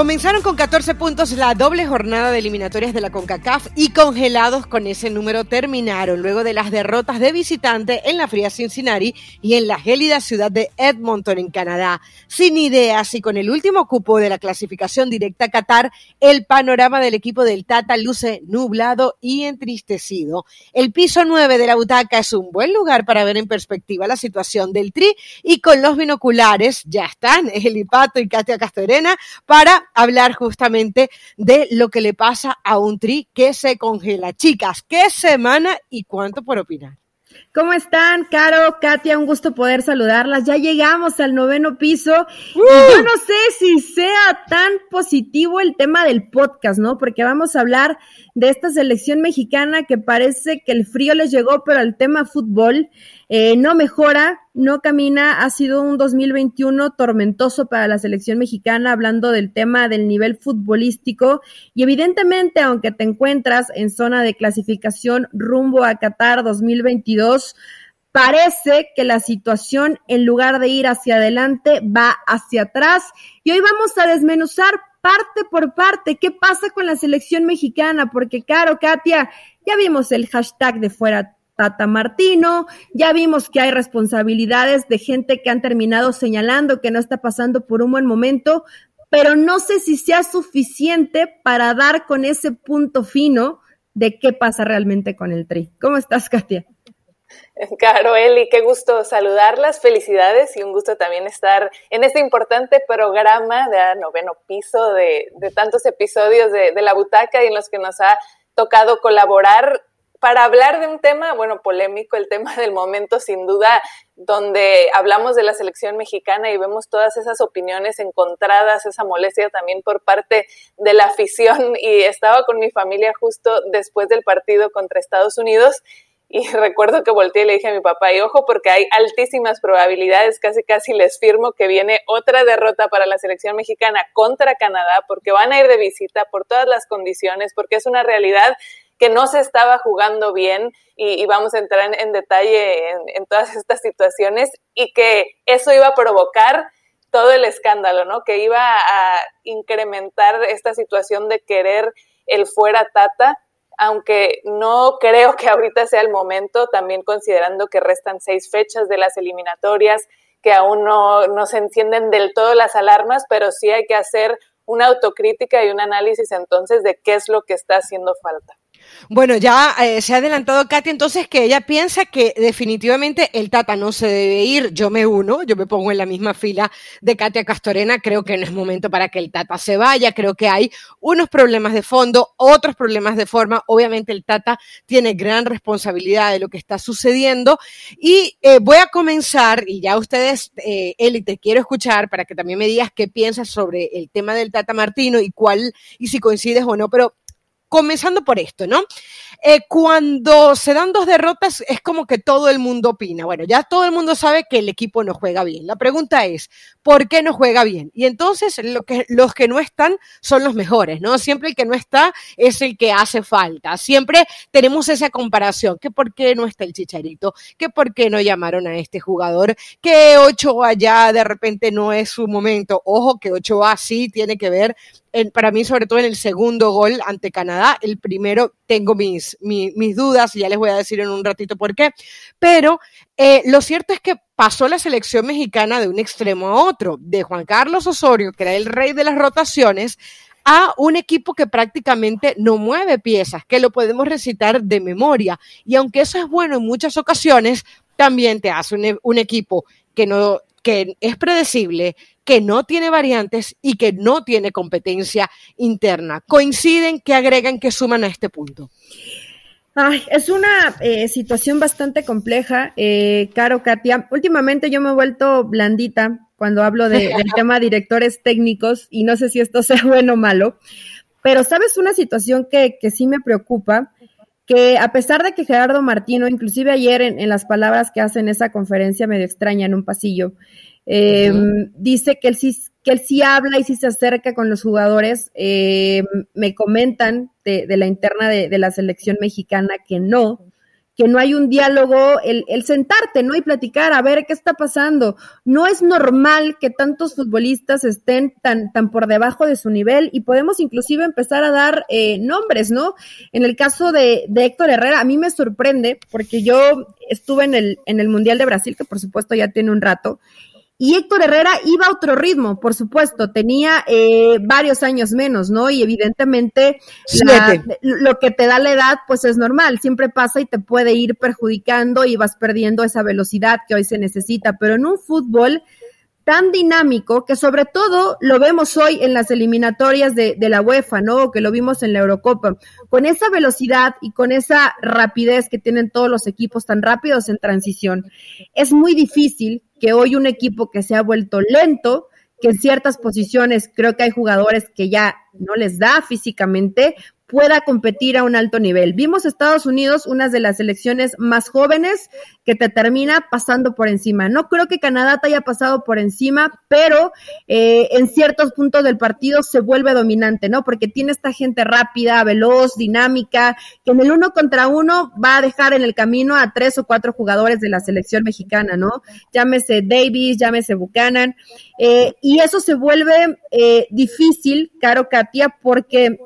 Comenzaron con 14 puntos la doble jornada de eliminatorias de la CONCACAF y congelados con ese número terminaron luego de las derrotas de visitante en la fría Cincinnati y en la gélida ciudad de Edmonton en Canadá. Sin ideas y con el último cupo de la clasificación directa a Qatar, el panorama del equipo del Tata luce nublado y entristecido. El piso 9 de la butaca es un buen lugar para ver en perspectiva la situación del Tri y con los binoculares ya están Elipato y Katia Castorena para hablar justamente de lo que le pasa a un tri que se congela. Chicas, ¿qué semana y cuánto por opinar? ¿Cómo están, Caro, Katia? Un gusto poder saludarlas. Ya llegamos al noveno piso. yo no sé si sea tan positivo el tema del podcast, ¿no? Porque vamos a hablar de esta selección mexicana que parece que el frío les llegó, pero el tema fútbol eh, no mejora, no camina. Ha sido un 2021 tormentoso para la selección mexicana, hablando del tema del nivel futbolístico. Y evidentemente, aunque te encuentras en zona de clasificación rumbo a Qatar 2022, parece que la situación, en lugar de ir hacia adelante, va hacia atrás. Y hoy vamos a desmenuzar parte por parte qué pasa con la selección mexicana, porque, claro, Katia, ya vimos el hashtag de fuera Tata Martino. Ya vimos que hay responsabilidades de gente que han terminado señalando que no está pasando por un buen momento, pero no sé si sea suficiente para dar con ese punto fino de qué pasa realmente con el tri. ¿Cómo estás, Katia? Caro, Eli, qué gusto saludarlas, felicidades y un gusto también estar en este importante programa de noveno piso de, tantos episodios de, de, La Butaca y en los que nos ha tocado colaborar para hablar de un tema, bueno, polémico, el tema del momento, sin duda, donde hablamos de la selección mexicana y vemos todas esas opiniones encontradas, esa molestia también por parte de la afición. Y estaba con mi familia justo después del partido contra Estados Unidos y recuerdo que volteé y le dije a mi papá, y ojo, porque hay altísimas probabilidades, casi casi les firmo que viene otra derrota para la selección mexicana contra Canadá, porque van a ir de visita por todas las condiciones, porque es una realidad que no se estaba jugando bien y, vamos a entrar en, detalle en, todas estas situaciones y que eso iba a provocar todo el escándalo, ¿no? Que iba a incrementar esta situación de querer el fuera tata, aunque no creo que ahorita sea el momento, también considerando que restan seis fechas de las eliminatorias, que aún no, no se encienden del todo las alarmas, pero sí hay que hacer una autocrítica y un análisis entonces de qué es lo que está haciendo falta. Bueno, ya eh, se ha adelantado Katy, entonces que ella piensa que definitivamente el Tata no se debe ir. Yo me uno, yo me pongo en la misma fila de Katia Castorena. Creo que no es momento para que el Tata se vaya. Creo que hay unos problemas de fondo, otros problemas de forma. Obviamente el Tata tiene gran responsabilidad de lo que está sucediendo. Y eh, voy a comenzar, y ya ustedes, eh, Eli, te quiero escuchar para que también me digas qué piensas sobre el tema del Tata Martino y cuál, y si coincides o no, pero comenzando por esto, ¿no? Eh, cuando se dan dos derrotas es como que todo el mundo opina. Bueno, ya todo el mundo sabe que el equipo no juega bien. La pregunta es, ¿por qué no juega bien? Y entonces los que no están son los mejores, ¿no? Siempre el que no está es el que hace falta. Siempre tenemos esa comparación, que por qué no está el chicharito, que por qué no llamaron a este jugador, que Ochoa ya de repente no es su momento. Ojo que Ochoa sí tiene que ver para mí, sobre todo en el segundo gol ante Canadá, el primero tengo mis, mis, dudas, ya les voy a decir en un ratito por qué, pero eh, lo cierto es que pasó la selección mexicana de un extremo a otro, de Juan Carlos Osorio, que era el rey de las rotaciones, a un equipo que prácticamente no mueve piezas, que lo podemos recitar de memoria. Y aunque eso es bueno en muchas ocasiones, también te hace un, un equipo que no que es predecible, que no tiene variantes y que no tiene competencia interna. Coinciden que agregan que suman a este punto. Ay, es una eh, situación bastante compleja, eh, Caro Katia. Últimamente yo me he vuelto blandita cuando hablo de, del tema directores técnicos y no sé si esto sea bueno o malo, pero sabes una situación que, que sí me preocupa, que a pesar de que Gerardo Martino, inclusive ayer en, en las palabras que hace en esa conferencia medio extraña en un pasillo, Em, dice que él, sí, que él sí habla y sí se acerca con los jugadores. Em, me comentan de, la interna de, la selección mexicana que no, que no hay un diálogo, el, el, sentarte, ¿no? Y platicar, a ver qué está pasando. No es normal que tantos futbolistas estén tan, tan por debajo de su nivel y podemos inclusive empezar a dar eh, nombres, ¿no? En el caso de, de, Héctor Herrera, a mí me sorprende porque yo estuve en el, en el Mundial de Brasil, que por supuesto ya tiene un rato, y Héctor Herrera iba a otro ritmo, por supuesto, tenía eh, varios años menos, ¿no? Y evidentemente lo que te da la edad, pues es normal, siempre pasa y te puede ir perjudicando y vas perdiendo esa velocidad que hoy se necesita, pero en un fútbol tan dinámico que sobre todo lo vemos hoy en las eliminatorias de, de, la UEFA, ¿no? Que lo vimos en la Eurocopa. Con esa velocidad y con esa rapidez que tienen todos los equipos tan rápidos en transición, es muy difícil que hoy un equipo que se ha vuelto lento, que en ciertas posiciones creo que hay jugadores que ya no les da físicamente, pueda competir a un alto nivel. Vimos Estados Unidos, una de las selecciones más jóvenes que te termina pasando por encima. No creo que Canadá te haya pasado por encima, pero eh, en ciertos puntos del partido se vuelve dominante, ¿no? Porque tiene esta gente rápida, veloz, dinámica, que en el uno contra uno va a dejar en el camino a tres o cuatro jugadores de la selección mexicana, ¿no? Llámese Davis, llámese Buchanan. Eh, y eso se vuelve eh, difícil, Caro Katia, porque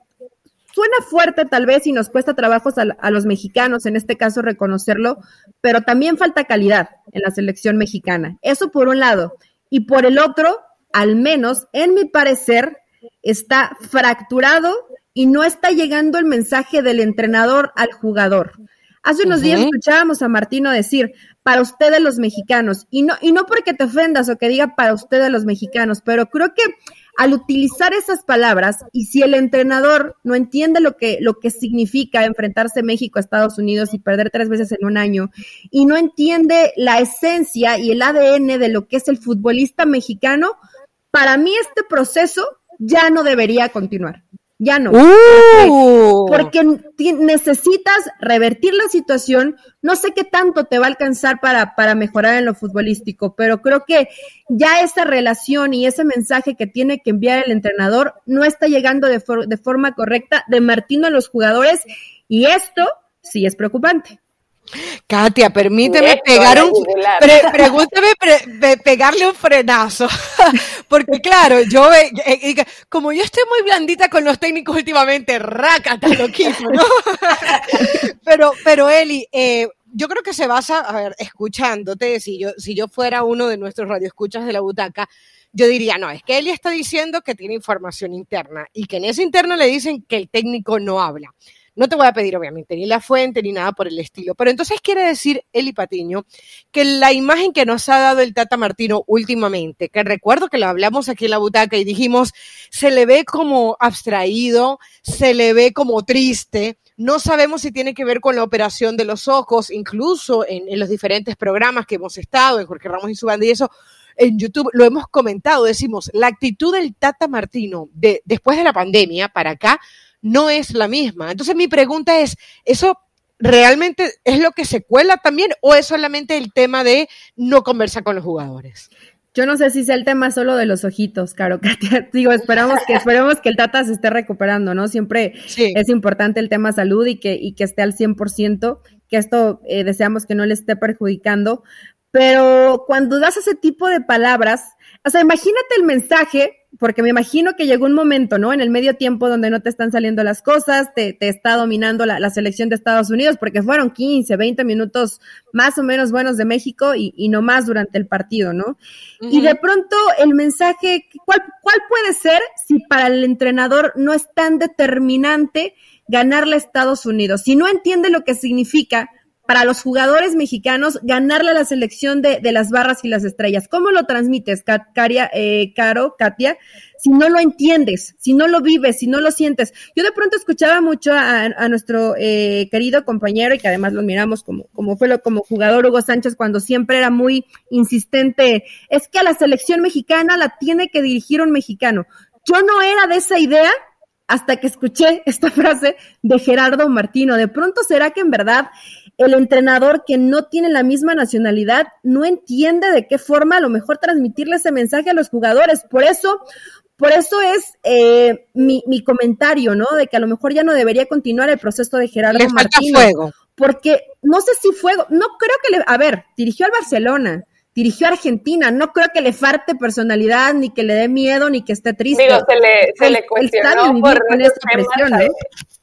Suena fuerte tal vez y nos cuesta trabajos a, los mexicanos, en este caso reconocerlo, pero también falta calidad en la selección mexicana. Eso por un lado. Y por el otro, al menos en mi parecer, está fracturado y no está llegando el mensaje del entrenador al jugador. Hace unos días escuchábamos a Martino decir, para ustedes los mexicanos, y no, y no porque te ofendas o que diga para ustedes los mexicanos, pero creo que al utilizar esas palabras, y si el entrenador no entiende lo que, lo que significa enfrentarse México a Estados Unidos y perder tres veces en un año, y no entiende la esencia y el ADN de lo que es el futbolista mexicano, para mí este proceso ya no debería continuar. Ya no. Uh. Porque, necesitas revertir la situación. No sé qué tanto te va a alcanzar para, para mejorar en lo futbolístico, pero creo que ya esa relación y ese mensaje que tiene que enviar el entrenador no está llegando de, de forma correcta de Martino a los jugadores y esto sí es preocupante. Katia, permíteme pegar un, pregúntame pegarle un frenazo, porque claro, yo, eh, como yo estoy muy blandita con los técnicos últimamente, rácata, loquito, ¿no? pero, pero Eli, eh, yo creo que se basa, a ver, escuchándote, si yo, si yo fuera uno de nuestros radioescuchas de la butaca, yo diría, no, es que Eli está diciendo que tiene información interna y que en esa interna le dicen que el técnico no habla. No te voy a pedir, obviamente, ni la fuente ni nada por el estilo. Pero entonces quiere decir, Eli Patiño, que la imagen que nos ha dado el Tata Martino últimamente, que recuerdo que lo hablamos aquí en la butaca y dijimos, se le ve como abstraído, se le ve como triste. No sabemos si tiene que ver con la operación de los ojos, incluso en, los diferentes programas que hemos estado, en Jorge Ramos y su banda y eso, en YouTube lo hemos comentado, decimos, la actitud del Tata Martino de, después de la pandemia para acá no es la misma. Entonces mi pregunta es, ¿eso realmente es lo que se cuela también o es solamente el tema de no conversar con los jugadores? Yo no sé si sea el tema solo de los ojitos, Caro Katia. Digo, esperamos que, esperemos que el Tata se esté recuperando, ¿no? Siempre es importante el tema salud y que, y que esté al 100%, que esto eh, deseamos que no le esté perjudicando. Pero cuando das ese tipo de palabras, o sea, imagínate el mensaje porque me imagino que llegó un momento, ¿no? En el medio tiempo donde no te están saliendo las cosas, te, está dominando la, selección de Estados Unidos, porque fueron 15, 20 minutos más o menos buenos de México y, y no más durante el partido, ¿no? Y de pronto el mensaje, ¿cuál, ¿cuál puede ser si para el entrenador no es tan determinante ganarle a Estados Unidos? Si no entiende lo que significa para los jugadores mexicanos ganarle a la selección de, de, las barras y las estrellas. ¿Cómo lo transmites, Caria, eh, Caro, Katia? Si no lo entiendes, si no lo vives, si no lo sientes. Yo de pronto escuchaba mucho a, a nuestro eh, querido compañero y que además lo miramos como, como fue lo, como jugador Hugo Sánchez cuando siempre era muy insistente. Es que a la selección mexicana la tiene que dirigir un mexicano. Yo no era de esa idea hasta que escuché esta frase de Gerardo Martino. De pronto será que en verdad el entrenador que no tiene la misma nacionalidad no entiende de qué forma a lo mejor transmitirle ese mensaje a los jugadores. Por eso, por eso es eh, mi, mi, comentario, ¿no? De que a lo mejor ya no debería continuar el proceso de Gerardo Martino. porque no sé si fue, no creo que le, a ver, dirigió al Barcelona, dirigió a Argentina, no creo que le falte personalidad, ni que le dé miedo, ni que esté triste. Digo, se le, se le cuestionó por esos presión, ¿eh?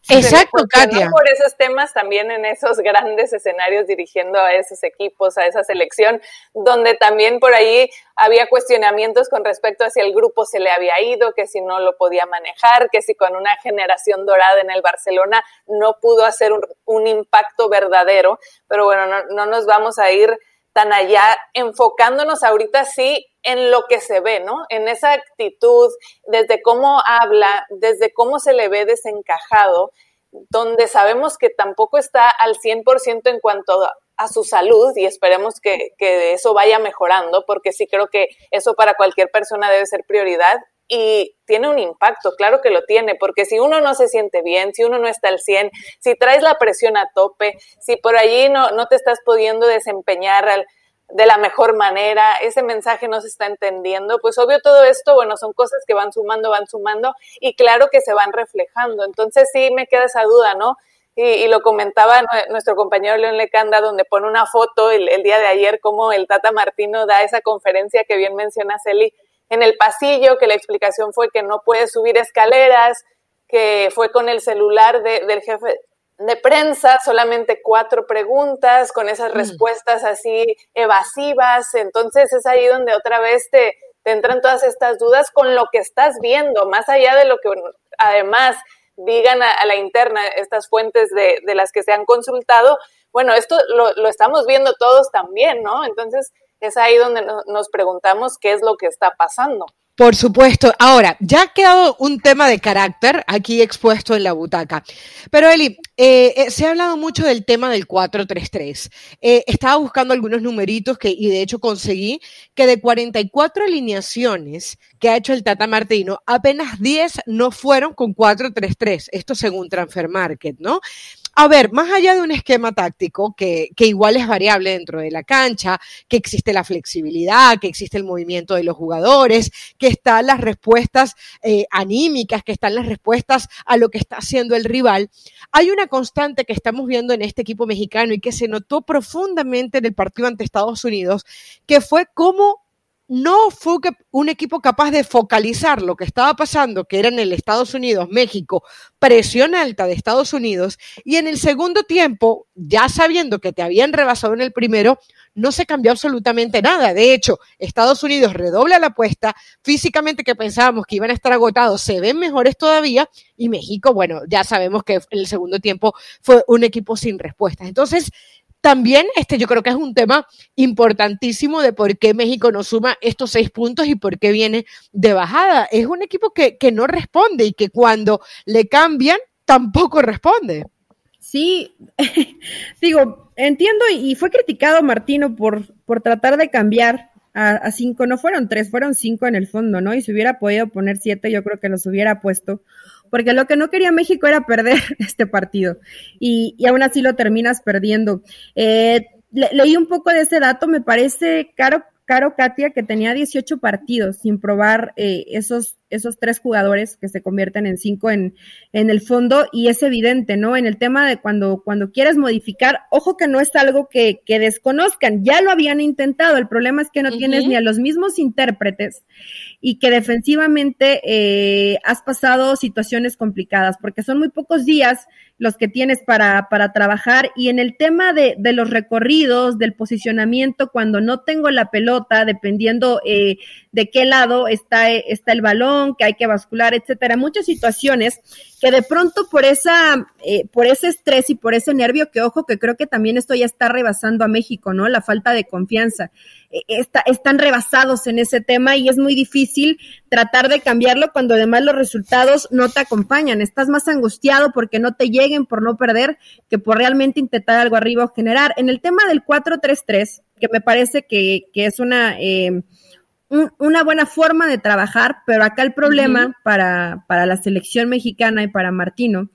Exacto, Katia. Por esos temas también en esos grandes escenarios dirigiendo a esos equipos, a esa selección, donde también por ahí había cuestionamientos con respecto a si el grupo se le había ido, que si no lo podía manejar, que si con una generación dorada en el Barcelona no pudo hacer un, un impacto verdadero. Pero bueno, no, no nos vamos a ir tan allá, enfocándonos ahorita sí en lo que se ve, ¿no? En esa actitud, desde cómo habla, desde cómo se le ve desencajado, donde sabemos que tampoco está al 100% en cuanto a su salud y esperemos que, que, eso vaya mejorando, porque sí creo que eso para cualquier persona debe ser prioridad y tiene un impacto, claro que lo tiene, porque si uno no se siente bien, si uno no está al 100, si traes la presión a tope, si por allí no, no te estás pudiendo desempeñar de la mejor manera, ese mensaje no se está entendiendo, pues obvio todo esto, bueno, son cosas que van sumando, van sumando y claro que se van reflejando. Entonces sí me queda esa duda, ¿no? Y, lo comentaba nuestro compañero León Lecanda, donde pone una foto el, el, día de ayer, como el Tata Martino da esa conferencia que bien menciona Celi, en el pasillo, que la explicación fue que no puede subir escaleras, que fue con el celular del jefe de prensa, solamente cuatro preguntas, con esas mm. respuestas así evasivas. Entonces es ahí donde otra vez te, entran todas estas dudas con lo que estás viendo, más allá de lo que además digan a, la interna estas fuentes de, de, las que se han consultado. Bueno, esto lo, lo estamos viendo todos también, ¿no? Entonces es ahí donde nos preguntamos qué es lo que está pasando. Por supuesto. Ahora, ya ha quedado un tema de carácter aquí expuesto en la butaca. Pero Eli, eh, eh, se ha hablado mucho del tema del 433. Eh, estaba buscando algunos numeritos que, y de hecho conseguí que de 44 alineaciones que ha hecho el Tata Martino, apenas 10 no fueron con 433. Esto según Transfer Market, ¿no? A ver, más allá de un esquema táctico que, que, igual es variable dentro de la cancha, que existe la flexibilidad, que existe el movimiento de los jugadores, que están las respuestas eh, anímicas, que están las respuestas a lo que está haciendo el rival, hay una constante que estamos viendo en este equipo mexicano y que se notó profundamente en el partido ante Estados Unidos, que fue cómo no fue un equipo capaz de focalizar lo que estaba pasando, que era en el Estados Unidos, México, presión alta de Estados Unidos, y en el segundo tiempo, ya sabiendo que te habían rebasado en el primero, no se cambió absolutamente nada. De hecho, Estados Unidos redobla la apuesta, físicamente que pensábamos que iban a estar agotados, se ven mejores todavía, y México, bueno, ya sabemos que en el segundo tiempo fue un equipo sin respuestas. Entonces, también este, yo creo que es un tema importantísimo de por qué México no suma estos seis puntos y por qué viene de bajada. Es un equipo que, que no responde y que cuando le cambian tampoco responde. Sí, digo, entiendo y fue criticado Martino por, por tratar de cambiar a, a, cinco, no fueron tres, fueron cinco en el fondo, ¿no? Y si hubiera podido poner siete, yo creo que los hubiera puesto porque lo que no quería México era perder este partido y, y aún así lo terminas perdiendo. Eh, leí un poco de ese dato, me parece caro, caro Katia, que tenía 18 partidos sin probar eh, esos esos tres jugadores que se convierten en cinco en, en el fondo y es evidente, ¿no? En el tema de cuando, cuando quieres modificar, ojo que no es algo que, que desconozcan, ya lo habían intentado, el problema es que no tienes ni a los mismos intérpretes y que defensivamente eh, has pasado situaciones complicadas, porque son muy pocos días los que tienes para, para trabajar y en el tema de, de los recorridos, del posicionamiento, cuando no tengo la pelota, dependiendo eh, de qué lado está, está el balón, que hay que bascular, etcétera. Muchas situaciones que de pronto por esa, eh, por ese estrés y por ese nervio, que ojo, que creo que también esto ya está rebasando a México, ¿no? La falta de confianza. Eh, está, están rebasados en ese tema y es muy difícil tratar de cambiarlo cuando además los resultados no te acompañan. Estás más angustiado porque no te lleguen por no perder que por realmente intentar algo arriba o generar. En el tema del 4-3-3, que me parece que, que es una... Eh, una buena forma de trabajar, pero acá el problema para, para la selección mexicana y para Martino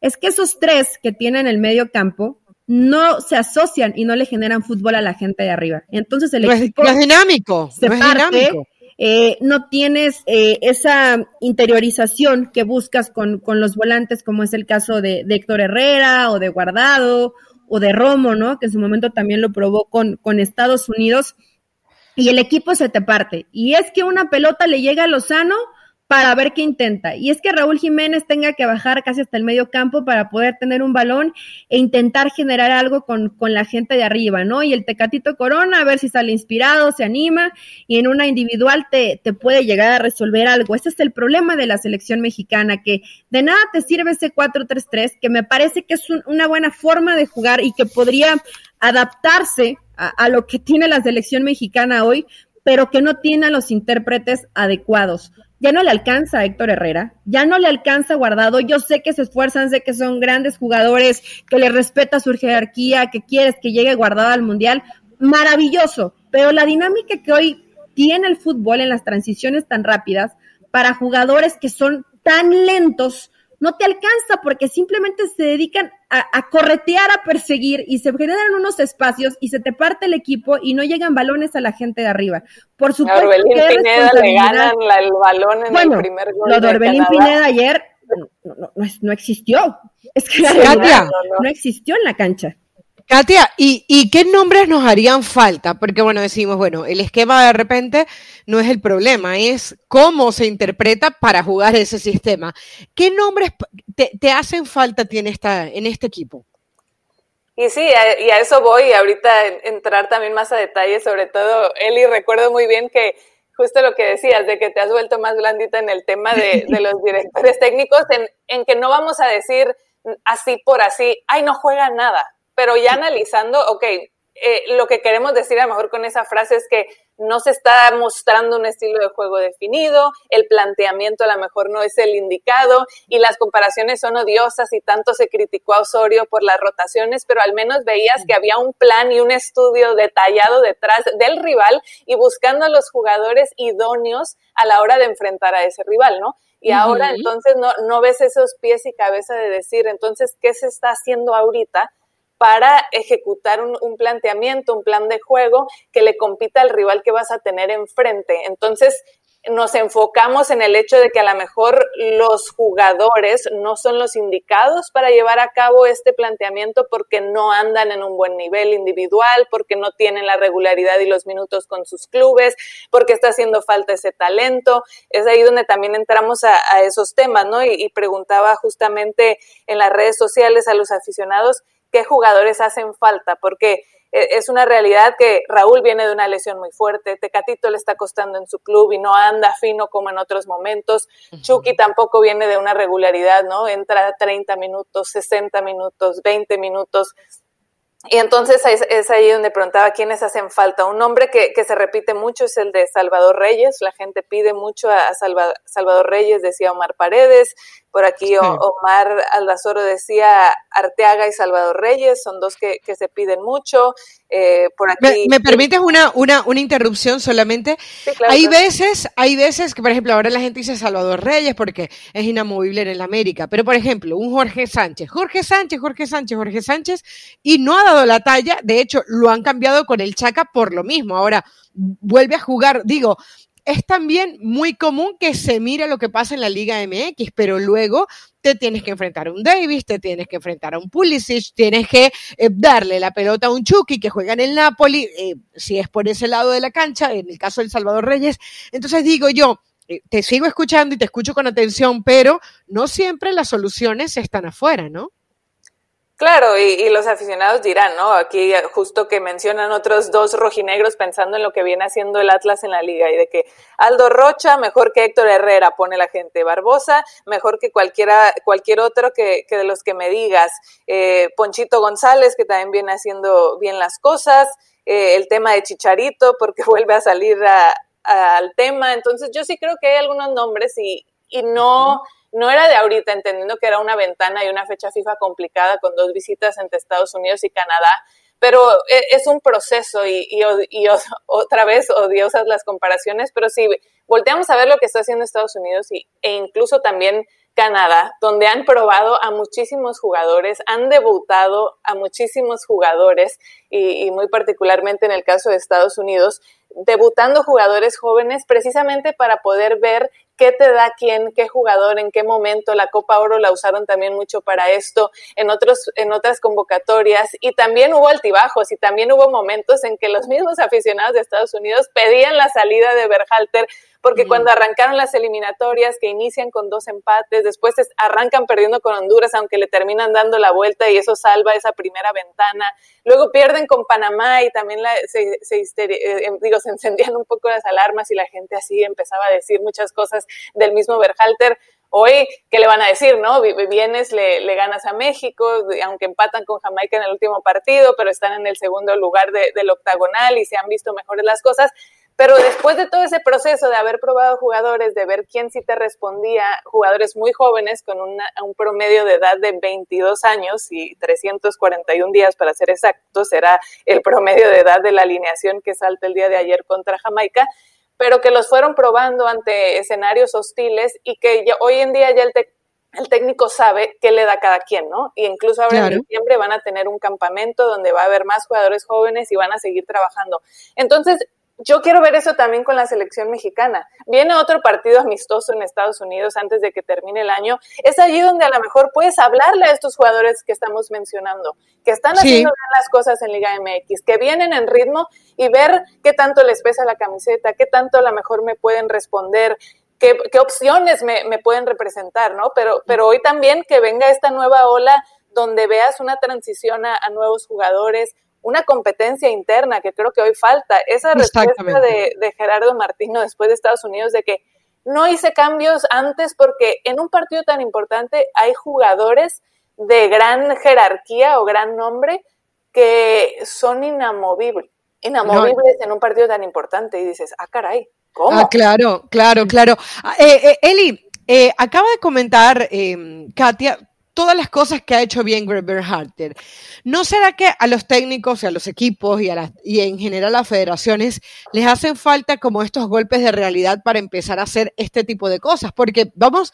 es que esos tres que tienen el medio campo no se asocian y no le generan fútbol a la gente de arriba. Entonces el equipo es dinámico, se parte, eh, no tienes eh, esa interiorización que buscas con, con, los volantes, como es el caso de, de Héctor Herrera o de Guardado o de Romo, ¿no? Que en su momento también lo probó con, con Estados Unidos y el equipo se te parte. Y es que una pelota le llega a Lozano para ver qué intenta. Y es que Raúl Jiménez tenga que bajar casi hasta el medio campo para poder tener un balón e intentar generar algo con, con, la gente de arriba, ¿no? Y el Tecatito Corona, a ver si sale inspirado, se anima y en una individual te, te puede llegar a resolver algo. Este es el problema de la selección mexicana, que de nada te sirve ese 4-3-3, que me parece que es una buena forma de jugar y que podría adaptarse a, lo que tiene la selección mexicana hoy, pero que no tiene a los intérpretes adecuados ya no le alcanza a Héctor Herrera, ya no le alcanza Guardado. Yo sé que se esfuerzan, sé que son grandes jugadores, que le respeta su jerarquía, que quieres que llegue Guardado al Mundial. Maravilloso, pero la dinámica que hoy tiene el fútbol en las transiciones tan rápidas para jugadores que son tan lentos, no te alcanza porque simplemente se dedican a, corretear, a perseguir y se generan unos espacios y se te parte el equipo y no llegan balones a la gente de arriba. Por supuesto Orbelín que Pineda le ganan el balón en el primer gol. Lo de Orbelín Pineda ayer no, no, no, existió. Es que la no existió en la cancha. Katia, ¿y, qué nombres nos harían falta? Porque, bueno, decimos, bueno, el esquema de repente no es el problema, es cómo se interpreta para jugar ese sistema. ¿Qué nombres te, hacen falta en, esta, en este equipo? Y sí, y a eso voy, ahorita entrar también más a detalle, sobre todo, Eli, recuerdo muy bien que justo lo que decías, de que te has vuelto más blandita en el tema de, los directores técnicos, en, en que no vamos a decir así por así, ay, no juega nada pero ya analizando, ok, eh, lo que queremos decir a lo mejor con esa frase es que no se está mostrando un estilo de juego definido, el planteamiento a lo mejor no es el indicado y las comparaciones son odiosas y tanto se criticó a Osorio por las rotaciones, pero al menos veías que había un plan y un estudio detallado detrás del rival y buscando a los jugadores idóneos a la hora de enfrentar a ese rival, ¿no? Y ahora entonces no, no ves esos pies y cabeza de decir, entonces, ¿qué se está haciendo ahorita? Para ejecutar un, planteamiento, un plan de juego que le compita al rival que vas a tener enfrente. Entonces, nos enfocamos en el hecho de que a lo mejor los jugadores no son los indicados para llevar a cabo este planteamiento porque no andan en un buen nivel individual, porque no tienen la regularidad y los minutos con sus clubes, porque está haciendo falta ese talento. Es ahí donde también entramos a, esos temas, ¿no? y preguntaba justamente en las redes sociales a los aficionados qué jugadores hacen falta, porque eh, es una realidad que Raúl viene de una lesión muy fuerte, Tecatito le está costando en su club y no anda fino como en otros momentos, Chucky tampoco viene de una regularidad, ¿no? Entra 30 minutos, 60 minutos, 20 minutos. Y entonces es, ahí donde preguntaba quiénes hacen falta. Un nombre que, se repite mucho es el de Salvador Reyes. La gente pide mucho a Salvador Reyes, decía Omar Paredes. Por aquí Omar Aldazoro decía Arteaga y Salvador Reyes, son dos que, se piden mucho. Eh, por aquí, ¿Me, permites una, una, una interrupción solamente? hay veces, hay veces que, por ejemplo, ahora la gente dice Salvador Reyes porque es inamovible en el América, pero por ejemplo, un Jorge Sánchez, Jorge Sánchez, Jorge Sánchez, Jorge Sánchez, y no ha la talla, de hecho, lo han cambiado con el Chaca por lo mismo. Ahora vuelve a jugar, digo, es también muy común que se mire lo que pasa en la Liga MX, pero luego te tienes que enfrentar a un Davis, te tienes que enfrentar a un Pulisic, tienes que eh, darle la pelota a un Chucky que juega en el Napoli, eh, si es por ese lado de la cancha, en el caso del Salvador Reyes. Entonces digo yo, eh, te sigo escuchando y te escucho con atención, pero no siempre las soluciones están afuera, ¿no? Claro, y, los aficionados dirán, ¿no? Aquí justo que mencionan otros dos rojinegros pensando en lo que viene haciendo el Atlas en la liga y de que Aldo Rocha, mejor que Héctor Herrera, pone la gente. Barbosa, mejor que cualquiera, cualquier otro que, que de los que me digas. Eh, Ponchito González, que también viene haciendo bien las cosas. Eh, el tema de Chicharito, porque vuelve a salir al tema. Entonces, yo sí creo que hay algunos nombres y, y no no era de ahorita, entendiendo que era una ventana y una fecha FIFA complicada con dos visitas entre Estados Unidos y Canadá, pero e, es un proceso y, y, otra vez odiosas las comparaciones, pero si volteamos a ver lo que está haciendo Estados Unidos y, e incluso también Canadá, donde han probado a muchísimos jugadores, han debutado a muchísimos jugadores y, y muy particularmente en el caso de Estados Unidos, debutando jugadores jóvenes precisamente para poder ver qué te da quién, qué jugador, en qué momento. La Copa Oro la usaron también mucho para esto, en, otros, en otras convocatorias. Y también hubo altibajos y también hubo momentos en que los mismos aficionados de Estados Unidos pedían la salida de Berhalter porque cuando arrancaron las eliminatorias que inician con dos empates, después arrancan perdiendo con Honduras, aunque le terminan dando la vuelta y eso salva esa primera ventana. Luego pierden con Panamá y también se, eh, em, digo, se encendían un poco las alarmas y la gente así empezaba a decir muchas cosas del mismo Berhalter. Hoy, ¿qué le van a decir, no? Vienes, le, le, ganas a México, aunque empatan con Jamaica en el último partido, pero están en el segundo lugar del octagonal y se han visto mejores las cosas. Pero después de todo ese proceso de haber probado jugadores, de ver quién sí te respondía, jugadores muy jóvenes con un promedio de edad de 22 años y 341 días para ser exactos, era el promedio de edad de la alineación que salta el día de ayer contra Jamaica, pero que los fueron probando ante escenarios hostiles y que hoy en día ya el, el técnico sabe qué le da cada quien, ¿no? Y incluso ahora en diciembre van a tener un campamento donde va a haber más jugadores jóvenes y van a seguir trabajando. Entonces, yo quiero ver eso también con la selección mexicana. Viene otro partido amistoso en Estados Unidos antes de que termine el año. Es allí donde a lo mejor puedes hablarle a estos jugadores que estamos mencionando, que están haciendo bien las cosas en Liga MX, que vienen en ritmo y ver qué tanto les pesa la camiseta, qué tanto a lo mejor me pueden responder, qué, qué opciones me, me, pueden representar, ¿no? Pero, pero hoy también que venga esta nueva ola donde veas una transición a, a nuevos jugadores, una competencia interna que creo que hoy falta. Esa respuesta de, Gerardo Martino después de Estados Unidos de que no hice cambios antes porque en un partido tan importante hay jugadores de gran jerarquía o gran nombre que son inamovibles, inamovibles en un partido tan importante y dices, ah, caray, ¿cómo? Ah, claro, claro, claro. Ah, eh, eh, Eli, eh, acaba de comentar Katia todas las cosas que ha hecho bien Greg Berhalter. ¿No será que a los técnicos y a los equipos y, a y en general a las federaciones les hacen falta como estos golpes de realidad para empezar a hacer este tipo de cosas? Porque vamos,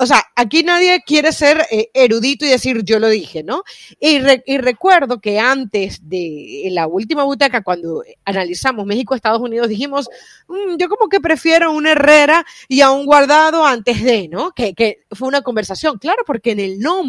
o sea, aquí nadie quiere ser eh, erudito y decir yo lo dije, ¿no? Y, recuerdo que antes de la última butaca, cuando analizamos México-Estados Unidos, dijimos, mm, yo como que prefiero un Herrera y a un guardado antes de, ¿no? Que, que fue una conversación, claro, porque en el nombre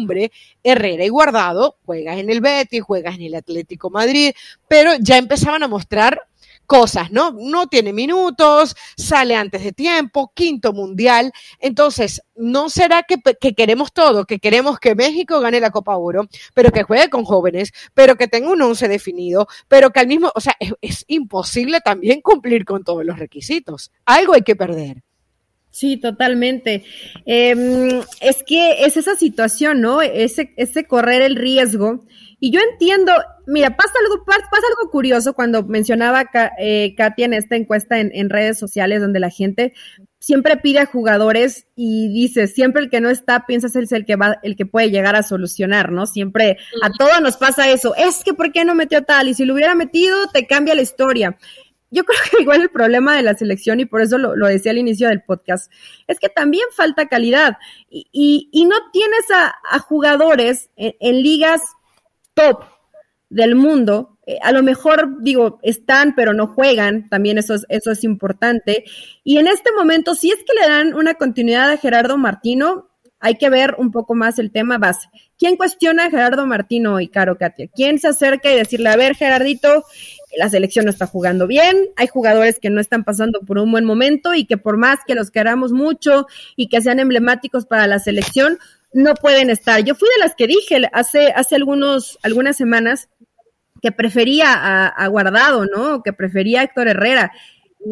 Herrera y Guardado, juegas en el Betis, juegas en el Atlético Madrid, pero ya empezaban a mostrar cosas, ¿no? No tiene minutos, sale antes de tiempo, quinto mundial. Entonces, ¿no será que, queremos todo? Que queremos que México gane la Copa Oro, pero que juegue con jóvenes, pero que tenga un once definido, pero que al mismo, o sea, es imposible también cumplir con todos los requisitos. Algo hay que perder. Sí, totalmente. Em, es que es esa situación, ¿no? Ese, ese correr el riesgo. Y yo entiendo, mira, pasa algo, pasa algo curioso cuando mencionaba eh, Katia en esta encuesta en, redes sociales donde la gente siempre pide a jugadores y dice, siempre el que no está, piensas es el que va, el que puede llegar a solucionar, ¿no? Siempre a todos nos pasa eso. Es que ¿por qué no metió tal? Y si lo hubiera metido, te cambia la historia yo creo que igual el problema de la selección, y por eso lo, decía al inicio del podcast, es que también falta calidad y, y, no tienes a, jugadores en, ligas top del mundo. Eh, a lo mejor, digo, están, pero no juegan, también eso es, eso es importante. Y en este momento, si es que le dan una continuidad a Gerardo Martino, hay que ver un poco más el tema base. ¿Quién cuestiona a Gerardo Martino y Caro Katia? ¿Quién se acerca y decirle, a ver, Gerardito, la selección no está jugando bien, hay jugadores que no están pasando por un buen momento y que por más que los queramos mucho y que sean emblemáticos para la selección, no pueden estar. Yo fui de las que dije hace, hace algunos, algunas semanas que prefería a, a Guardado, ¿no? Que prefería a Héctor Herrera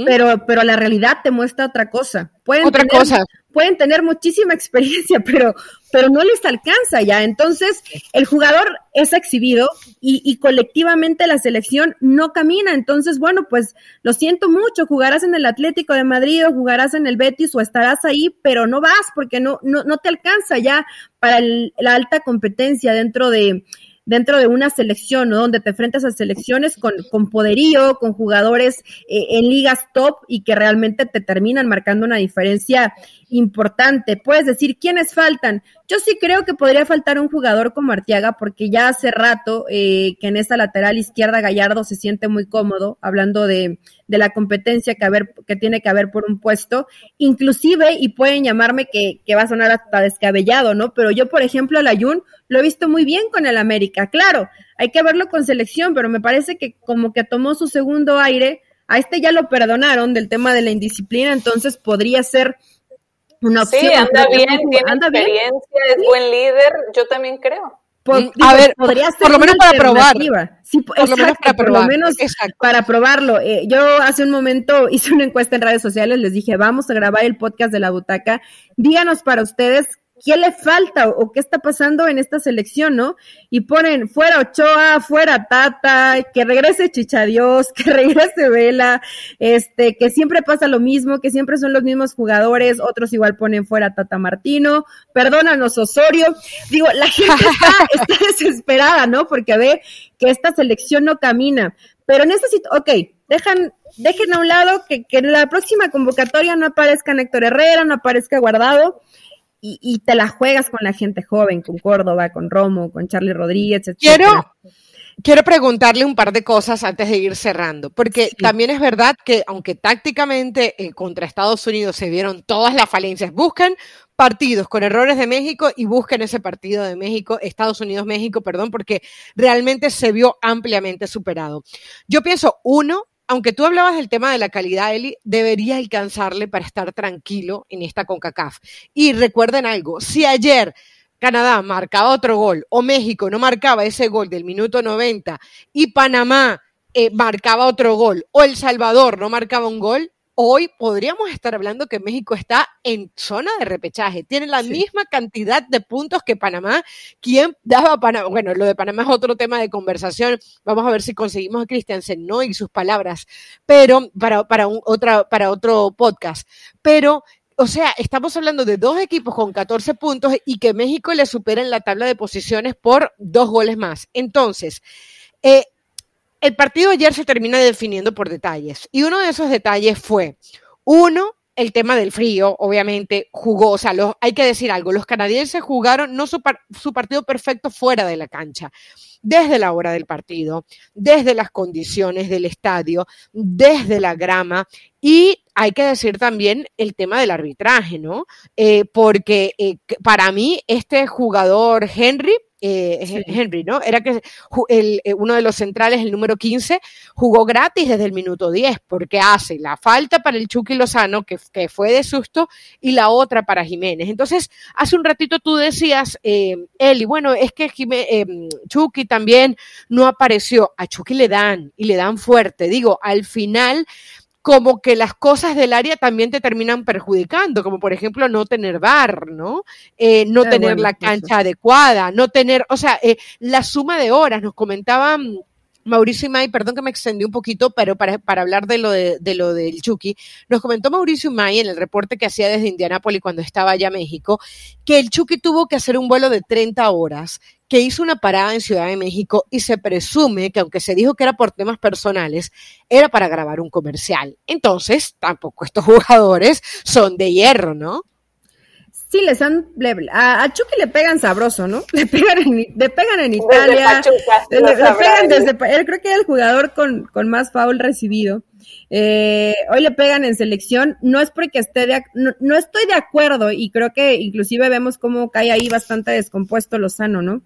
pero, pero la realidad te muestra otra cosa. Pueden otra tener, cosa. Pueden tener muchísima experiencia, pero, pero no les alcanza ya. Entonces, el jugador es exhibido y, y, colectivamente la selección no camina. Entonces, bueno, pues lo siento mucho, jugarás en el Atlético de Madrid o jugarás en el Betis o estarás ahí, pero no vas porque no, no, no te alcanza ya para la alta competencia dentro de, dentro de una selección, ¿no? Donde te enfrentas a selecciones con, con poderío, con jugadores eh, en ligas top y que realmente te terminan marcando una diferencia importante. Puedes decir, ¿quiénes faltan? Yo sí creo que podría faltar un jugador como Artiaga porque ya hace rato eh, que en esta lateral izquierda Gallardo se siente muy cómodo, hablando de, de la competencia que, haber, que tiene que haber por un puesto, inclusive, y pueden llamarme que, que va a sonar hasta descabellado, ¿no? Pero yo, por ejemplo, al Ayun lo he visto muy bien con el América, claro, hay que verlo con selección, pero me parece que como que tomó su segundo aire, a este ya lo perdonaron del tema de la indisciplina, entonces podría ser una opción. Sí, anda bien, tiene experiencia, es buen líder, yo también creo. Por, a ver, podría ser por lo menos para probar. Sí, por, lo menos para por lo menos para probarlo. Eh, yo hace un momento hice una encuesta en redes sociales, les dije, vamos a grabar el podcast de la butaca. Díganos para ustedes ¿qué le falta o qué está pasando en esta selección, no? Y ponen fuera Ochoa, fuera Tata, que regrese Chichadios, que regrese Vela, este, que siempre pasa lo mismo, que siempre son los mismos jugadores, otros igual ponen fuera Tata Martino, perdónanos Osorio. Digo, la gente está, desesperada, ¿no? Porque ve que esta selección no camina. Pero necesito, ok, dejan, dejen a un lado que, que en la próxima convocatoria no aparezca Héctor Herrera, no aparezca Guardado y, te la juegas con la gente joven, con Córdoba, con Romo, con Charlie Rodríguez, etc. Quiero, quiero preguntarle un par de cosas antes de ir cerrando, porque también es verdad que aunque tácticamente eh, contra Estados Unidos se vieron todas las falencias, buscan partidos con errores de México y busquen ese partido de México, Estados Unidos-México, perdón, porque realmente se vio ampliamente superado. Yo pienso, uno, aunque tú hablabas del tema de la calidad, Eli, debería alcanzarle para estar tranquilo en esta CONCACAF. Y recuerden algo, si ayer Canadá marcaba otro gol o México no marcaba ese gol del minuto 90 y Panamá eh, marcaba otro gol o El Salvador no marcaba un gol, hoy podríamos estar hablando que México está en zona de repechaje. Tiene la misma cantidad de puntos que Panamá. ¿Quién daba a Panamá? Bueno, lo de Panamá es otro tema de conversación. Vamos a ver si conseguimos a Christiansen, ¿no? Y sus palabras. Pero para, para, un, otra, para otro podcast. Pero o sea, estamos hablando de dos equipos con 14 puntos y que México le supera en la tabla de posiciones por dos goles más. Entonces, eh, el partido ayer se termina definiendo por detalles y uno de esos detalles fue, uno, el tema del frío, obviamente, jugó, o sea, hay que decir algo, los canadienses jugaron no su, su, partido perfecto fuera de la cancha, desde la hora del partido, desde las condiciones del estadio, desde la grama y hay que decir también el tema del arbitraje, ¿no? Eh, porque eh, para mí este jugador Henry eh, Henry, ¿no? Era que el, eh, uno de los centrales, el número 15, jugó gratis desde el minuto 10, porque hace la falta para el Chucky Lozano, que, que fue de susto, y la otra para Jiménez. Entonces, hace un ratito tú decías, eh, Eli, bueno, es que eh, Chucky también no apareció. A Chucky le dan, y le dan fuerte. Digo, al final como que las cosas del área también te terminan perjudicando, como por ejemplo no tener bar, ¿no? Eh, no tener la cancha adecuada, no tener, o sea, eh, la suma de horas, nos comentaban Mauricio May, perdón que me extendí un poquito, pero para, hablar de lo, de, lo del Chucky, nos comentó Mauricio May en el reporte que hacía desde Indianápolis cuando estaba allá en México, que el Chucky tuvo que hacer un vuelo de 30 horas, que hizo una parada en Ciudad de México y se presume que aunque se dijo que era por temas personales, era para grabar un comercial. Entonces, tampoco estos jugadores son de hierro, ¿no? Sí les han a, Chucky le pegan sabroso, ¿no? Le pegan en, le pegan en Italia, le, pegan desde él creo que es el jugador con, con más foul recibido. Eh, hoy le pegan en selección, no es porque esté de, no, no, estoy de acuerdo y creo que inclusive vemos cómo cae ahí bastante descompuesto Lozano, ¿no?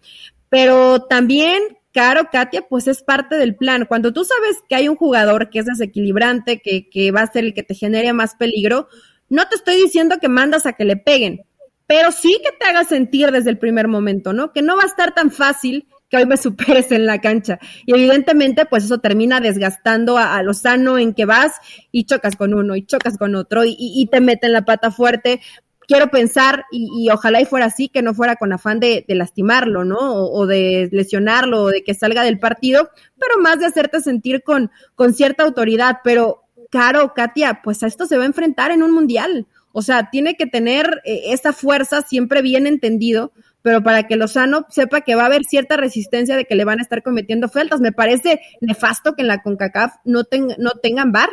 Pero también Caro, Katia, pues es parte del plan. Cuando tú sabes que hay un jugador que es desequilibrante, que, que va a ser el que te genere más peligro, no te estoy diciendo que mandas a que le peguen, pero sí que te haga sentir desde el primer momento, ¿no? Que no va a estar tan fácil que hoy me superes en la cancha. Y evidentemente, pues eso termina desgastando a, lo sano en que vas y chocas con uno y chocas con otro y, y, te meten la pata fuerte. Quiero pensar, y, y, ojalá y fuera así, que no fuera con afán de, de lastimarlo, ¿no? O, o, de lesionarlo, o de que salga del partido, pero más de hacerte sentir con, con cierta autoridad. Pero, Caro, Katia, pues a esto se va a enfrentar en un mundial. O sea, tiene que tener eh, esa fuerza siempre bien entendido, pero para que Lozano sepa que va a haber cierta resistencia de que le van a estar cometiendo faltas. Me parece nefasto que en la CONCACAF no, no tengan bar.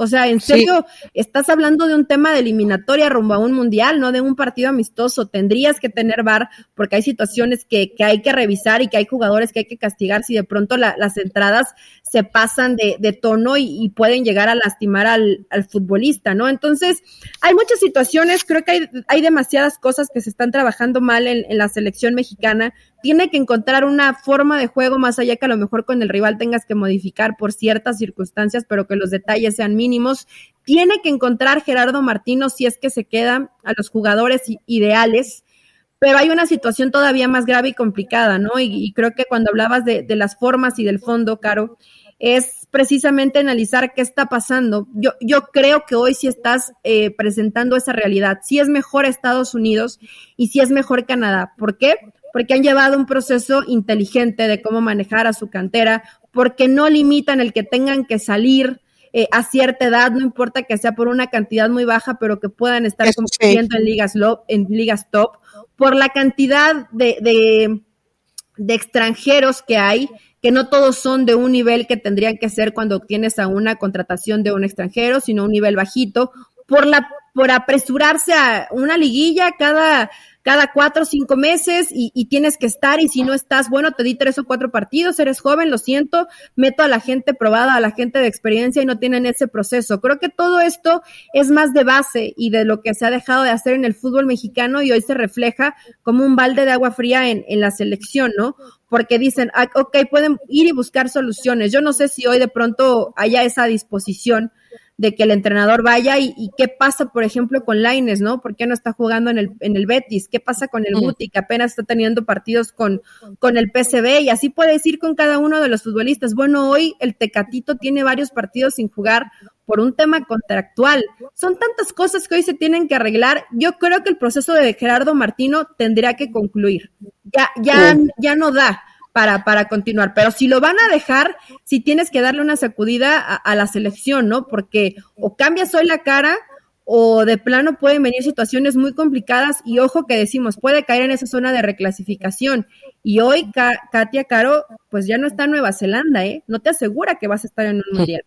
O sea, en serio, estás hablando de un tema de eliminatoria rumbo a un mundial, no de un partido amistoso. Tendrías que tener VAR porque hay situaciones que, que hay que revisar y que hay jugadores que hay que castigar si de pronto las entradas se pasan de, de tono y, pueden llegar a lastimar al, futbolista, ¿no? Entonces, hay muchas situaciones, creo que hay, demasiadas cosas que se están trabajando mal en, en la selección mexicana tiene que encontrar una forma de juego más allá que a lo mejor con el rival tengas que modificar por ciertas circunstancias, pero que los detalles sean mínimos. Tiene que encontrar Gerardo Martino si es que se queda a los jugadores ideales, pero hay una situación todavía más grave y complicada, ¿no? Y, creo que cuando hablabas de, las formas y del fondo, Caro, es precisamente analizar qué está pasando. Yo, yo creo que hoy sí estás eh, presentando esa realidad. Sí es mejor Estados Unidos y sí es mejor Canadá. ¿Por qué? porque han llevado un proceso inteligente de cómo manejar a su cantera, porque no limitan el que tengan que salir eh, a cierta edad, no importa que sea por una cantidad muy baja, pero que puedan estar compitiendo en ligas, en ligas top, por la cantidad de, de extranjeros que hay, que no todos son de un nivel que tendrían que ser cuando obtienes a una contratación de un extranjero, sino un nivel bajito, por la por apresurarse a una liguilla cada cada cuatro o cinco meses y, tienes que estar y si no estás, bueno, te di tres o cuatro partidos, eres joven, lo siento, meto a la gente probada, a la gente de experiencia y no tienen ese proceso. Creo que todo esto es más de base y de lo que se ha dejado de hacer en el fútbol mexicano y hoy se refleja como un balde de agua fría en, en la selección, ¿no? Porque dicen, ah, ok, pueden ir y buscar soluciones. Yo no sé si hoy de pronto haya esa disposición de que el entrenador vaya y, qué pasa, por ejemplo, con Laines, ¿no? ¿Por qué no está jugando en el, en el Betis? ¿Qué pasa con el Guti, que apenas está teniendo partidos con, con el PCB? Y así puedes ir con cada uno de los futbolistas. Bueno, hoy el Tecatito tiene varios partidos sin jugar por un tema contractual. Son tantas cosas que hoy se tienen que arreglar. Yo creo que el proceso de Gerardo Martino tendría que concluir. Ya, ya, ya no da para, para continuar. Pero si lo van a dejar, si tienes que darle una sacudida a, la selección, ¿no? Porque o cambias hoy la cara o de plano pueden venir situaciones muy complicadas y ojo que decimos, puede caer en esa zona de reclasificación. Y hoy Katia Caro, pues ya no está en Nueva Zelanda, ¿eh? No te asegura que vas a estar en un mundial.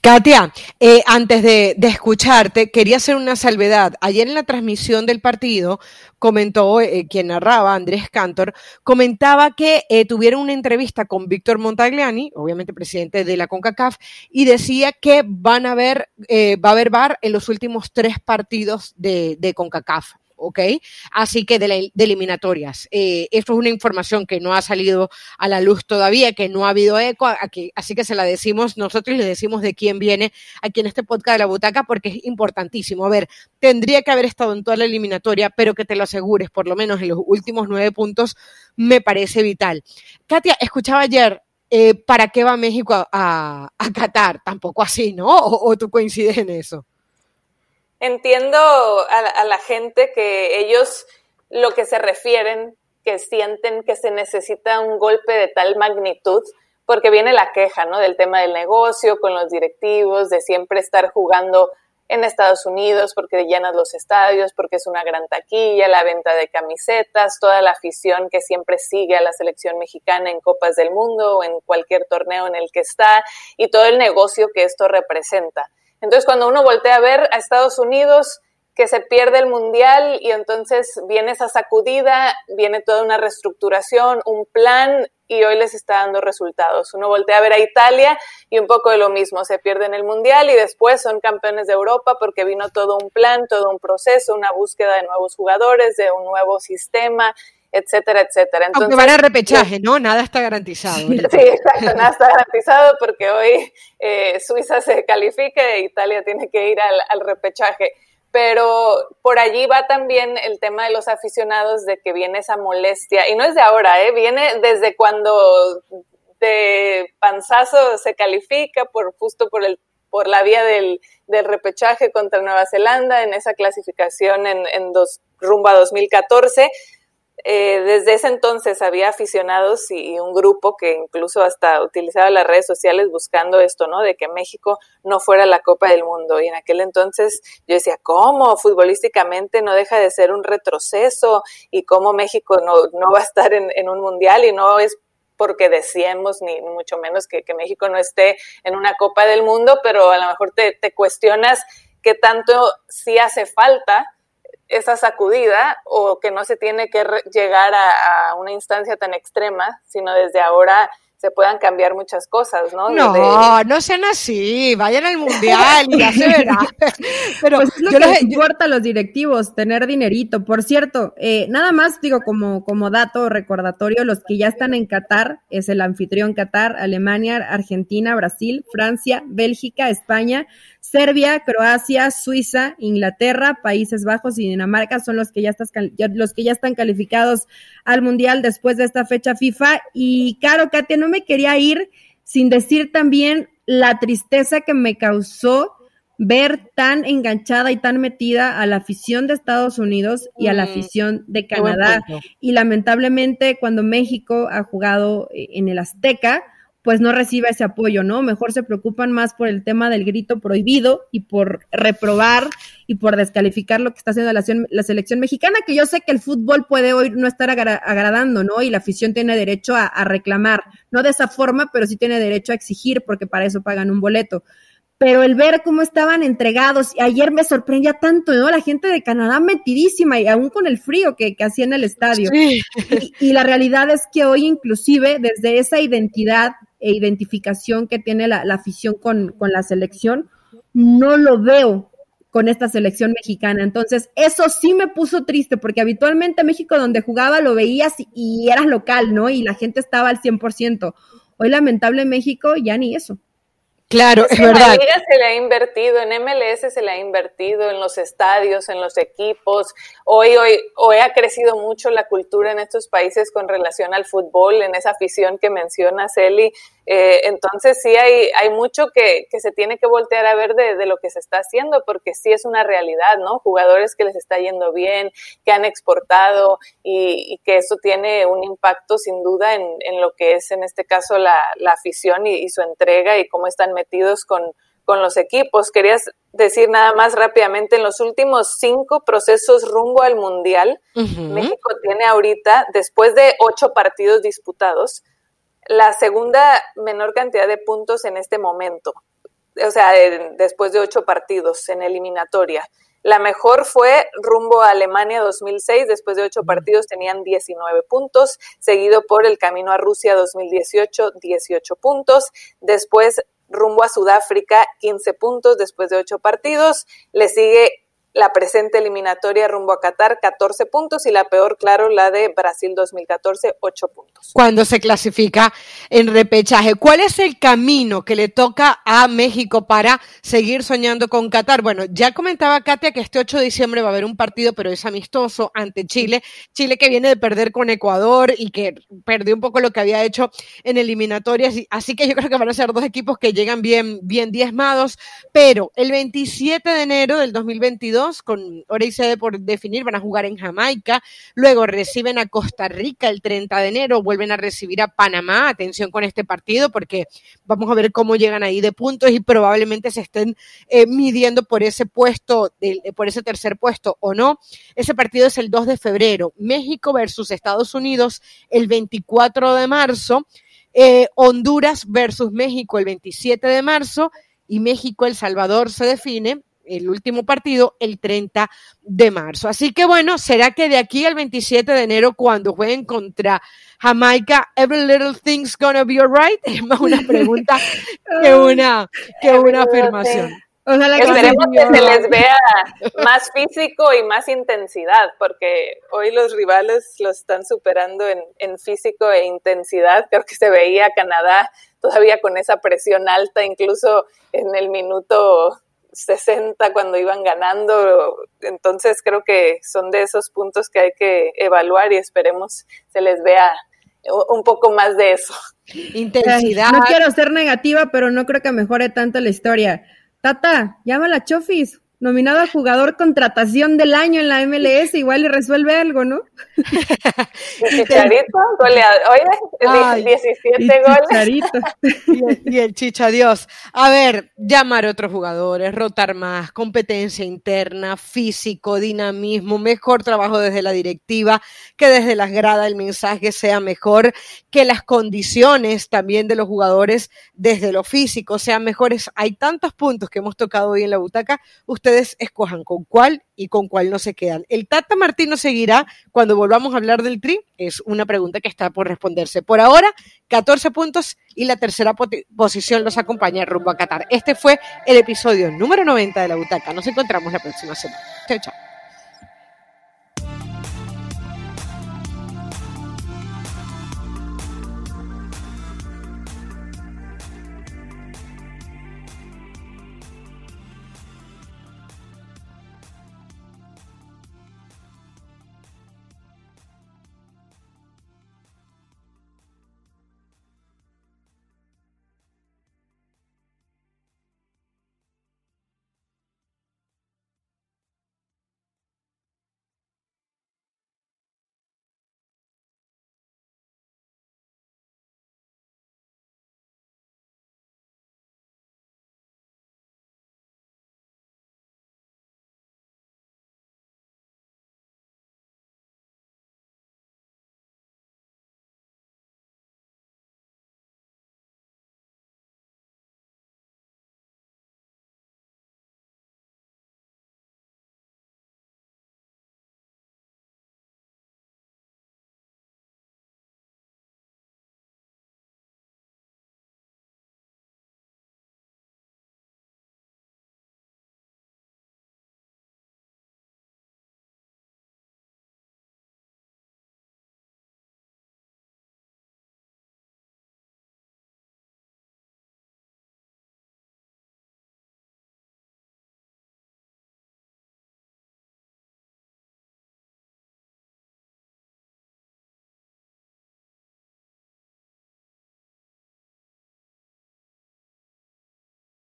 Katia, eh, antes de, escucharte, quería hacer una salvedad. Ayer en la transmisión del partido comentó eh, quien narraba, Andrés Cantor, comentaba que eh, tuvieron una entrevista con Víctor Montagliani, obviamente presidente de la CONCACAF, y decía que van a ver, va a haber VAR en los últimos tres partidos de, de CONCACAF. ¿Ok? Así que de, eliminatorias. Eh, esto es una información que no ha salido a la luz todavía, que no ha habido eco, aquí, así que se la decimos nosotros y le decimos de quién viene aquí en este podcast de la butaca porque es importantísimo. A ver, tendría que haber estado en toda la eliminatoria, pero que te lo asegures, por lo menos en los últimos nueve puntos, me parece vital. Katia, escuchaba ayer eh, ¿para qué va México a, Qatar? Tampoco así, ¿no? ¿O, tú coincides en eso? Entiendo a, la gente que ellos lo que se refieren, que sienten que se necesita un golpe de tal magnitud, porque viene la queja, ¿no? Del tema del negocio, con los directivos, de siempre estar jugando en Estados Unidos porque llenas los estadios, porque es una gran taquilla, la venta de camisetas, toda la afición que siempre sigue a la selección mexicana en Copas del Mundo o en cualquier torneo en el que está y todo el negocio que esto representa. Entonces, cuando uno voltea a ver a Estados Unidos, que se pierde el mundial y entonces viene esa sacudida, viene toda una reestructuración, un plan y hoy les está dando resultados. Uno voltea a ver a Italia y un poco de lo mismo, se pierden el mundial y después son campeones de Europa porque vino todo un plan, todo un proceso, una búsqueda de nuevos jugadores, de un nuevo sistema etcétera, etcétera. Entonces, Aunque van a repechaje, ¿no? Nada está garantizado. Sí, exacto, nada está garantizado porque hoy eh, Suiza se califica e Italia tiene que ir al, repechaje. Pero por allí va también el tema de los aficionados de que viene esa molestia, y no es de ahora, ¿eh? viene desde cuando de panzazo se califica por justo por el por la vía del, del repechaje contra Nueva Zelanda en esa clasificación en, en dos, rumbo a 2014 eh, desde ese entonces había aficionados y, un grupo que incluso hasta utilizaba las redes sociales buscando esto, ¿no? De que México no fuera la Copa del Mundo. Y en aquel entonces yo decía, ¿cómo? Futbolísticamente no deja de ser un retroceso y cómo México no, no va a estar en, en un mundial y no es porque deseemos, ni, mucho menos que, que, México no esté en una Copa del Mundo, pero a lo mejor te, te cuestionas qué tanto sí hace falta esa sacudida o que no se tiene que llegar a, una instancia tan extrema, sino desde ahora se puedan cambiar muchas cosas, ¿no? No, no sean así, vayan al mundial y ya se verá. Pero pues es lo que les importa a los directivos, tener dinerito. Por cierto, eh, nada más digo como, como dato recordatorio, los que ya están en Qatar, es el anfitrión Qatar, Alemania, Argentina, Brasil, Francia, Bélgica, España, Serbia, Croacia, Suiza, Inglaterra, Países Bajos y Dinamarca son los que ya, estás, los que ya están calificados al Mundial después de esta fecha FIFA. Y Caro, Katia, no me quería ir sin decir también la tristeza que me causó ver tan enganchada y tan metida a la afición de Estados Unidos y a la mm, afición de Canadá. Y lamentablemente cuando México ha jugado eh, en el Azteca, pues no reciba ese apoyo, ¿no? Mejor se preocupan más por el tema del grito prohibido y por reprobar y por descalificar lo que está haciendo la, selección mexicana, que yo sé que el fútbol puede hoy no estar agradando, ¿no? Y la afición tiene derecho a, a reclamar, no de esa forma, pero sí tiene derecho a exigir porque para eso pagan un boleto pero el ver cómo estaban entregados, y ayer me sorprendía tanto, ¿no? La gente de Canadá metidísima, y aún con el frío que, hacía en el estadio. Y, la realidad es que hoy inclusive desde esa identidad e identificación que tiene la, afición con, con la selección, no lo veo con esta selección mexicana. Entonces, eso sí me puso triste, porque habitualmente México donde jugaba lo veías y, eras local, ¿no? Y la gente estaba al 100%. Hoy, lamentable México, ya ni eso. Claro, es, verdad. En la se le ha invertido, en MLS se le ha invertido, en los estadios, en los equipos. Hoy, hoy, hoy ha crecido mucho la cultura en estos países con relación al fútbol, en esa afición que menciona Celi. Eh, entonces sí hay, hay mucho que, que, se tiene que voltear a ver de, de, lo que se está haciendo, porque sí es una realidad, ¿no? Jugadores que les está yendo bien, que han exportado y, y que eso tiene un impacto sin duda en, en, lo que es en este caso la, la afición y, y, su entrega y cómo están metidos con, con los equipos. Querías decir nada más rápidamente, en los últimos cinco procesos rumbo al Mundial, México tiene ahorita, después de ocho partidos disputados, la segunda menor cantidad de puntos en este momento, o sea, después de ocho partidos en eliminatoria. La mejor fue rumbo a Alemania 2006, después de ocho partidos tenían 19 puntos, seguido por el camino a Rusia 2018, 18 puntos, después rumbo a Sudáfrica, 15 puntos después de ocho partidos, le sigue la presente eliminatoria rumbo a Qatar, 14 puntos, y la peor, claro, la de Brasil 2014, 8 puntos. Cuando se clasifica en repechaje, ¿cuál es el camino que le toca a México para seguir soñando con Qatar? Bueno, ya comentaba Katia que este 8 de diciembre va a haber un partido, pero es amistoso ante Chile. Chile que viene de perder con Ecuador y que perdió un poco lo que había hecho en eliminatorias. Así que yo creo que van a ser dos equipos que llegan bien, bien diezmados. Pero el 27 de enero del 2022, con hora y por definir, van a jugar en Jamaica, luego reciben a Costa Rica el 30 de enero, vuelven a recibir a Panamá, atención con este partido porque vamos a ver cómo llegan ahí de puntos y probablemente se estén eh, midiendo por ese puesto, por ese tercer puesto o no. Ese partido es el 2 de febrero, México versus Estados Unidos el 24 de marzo. Eh, Honduras versus México el 27 de marzo y México-El Salvador se define el último partido el 30 de marzo. Así que bueno, será que de aquí al 27 de enero, cuando jueguen contra Jamaica, every little thing's gonna be alright? Es más una pregunta que una, que una afirmación. Esperemos que se les vea más físico y más intensidad, porque hoy los rivales lo están superando en, en físico e intensidad. Creo que se veía Canadá todavía con esa presión alta, incluso en el minuto 60 cuando iban ganando. Entonces creo que son de esos puntos que hay que evaluar y esperemos se les vea un poco más de eso. Intensidad. No quiero ser negativa, pero no creo que mejore tanto la historia. Tata, llama a Chofis. Nominado a jugador contratación del año en la MLS, igual le resuelve algo, ¿no? Chicharito, goleador. Oye, 17 goles. Y el, chicha Dios. A ver, llamar a otros jugadores, rotar más, competencia interna, físico, dinamismo, mejor trabajo desde la directiva, que desde las gradas el mensaje sea mejor, que las condiciones también de los jugadores desde lo físico sean mejores. Hay tantos puntos que hemos tocado hoy en la butaca. Ustedes escojan con cuál y con cuál no se quedan. ¿El Tata Martino seguirá cuando volvamos a hablar del Tri? Es una pregunta que está por responderse. Por ahora, 14 puntos y la tercera posición los acompaña rumbo a Qatar. Este fue el episodio número 90 de la butaca. Nos encontramos la próxima semana. Chao, chao.